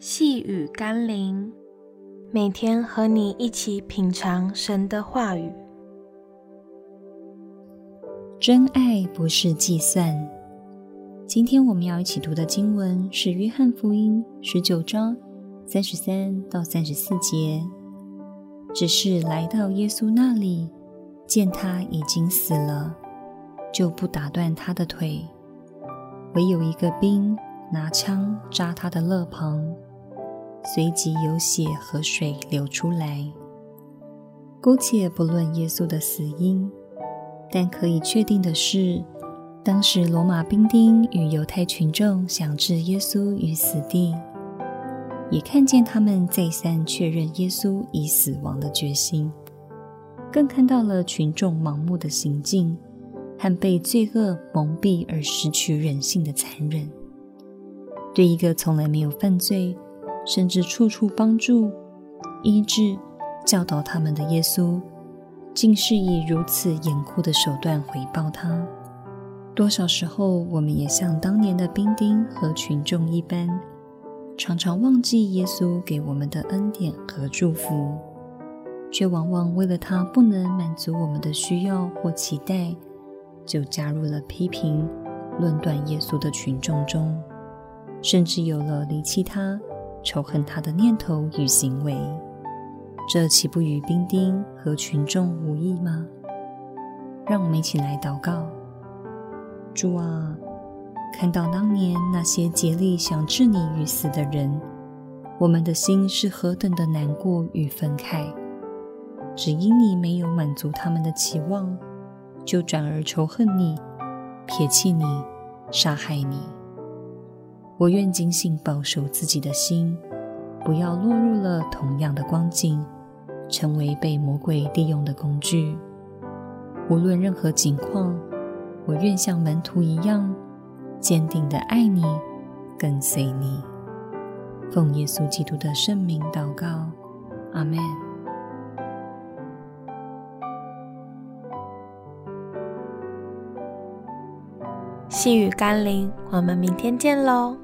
细雨甘霖，每天和你一起品尝神的话语。真爱不是计算。今天我们要一起读的经文是《约翰福音》十九章三十三到三十四节。只是来到耶稣那里，见他已经死了，就不打断他的腿。唯有一个兵拿枪扎他的肋旁，随即有血和水流出来。姑且不论耶稣的死因，但可以确定的是，当时罗马兵丁与犹太群众想置耶稣于死地，也看见他们再三确认耶稣已死亡的决心，更看到了群众盲目的行径。和被罪恶蒙蔽而失去人性的残忍，对一个从来没有犯罪，甚至处处帮助、医治、教导他们的耶稣，竟是以如此严酷的手段回报他。多少时候，我们也像当年的兵丁和群众一般，常常忘记耶稣给我们的恩典和祝福，却往往为了他不能满足我们的需要或期待。就加入了批评、论断耶稣的群众中，甚至有了离弃他、仇恨他的念头与行为。这岂不与兵丁和群众无异吗？让我们一起来祷告：主啊，看到当年那些竭力想置你于死的人，我们的心是何等的难过与愤慨，只因你没有满足他们的期望。就转而仇恨你、撇弃你、杀害你。我愿警醒保守自己的心，不要落入了同样的光景，成为被魔鬼利用的工具。无论任何境况，我愿像门徒一样，坚定地爱你，跟随你。奉耶稣基督的圣名祷告，阿们。细雨甘霖，我们明天见喽。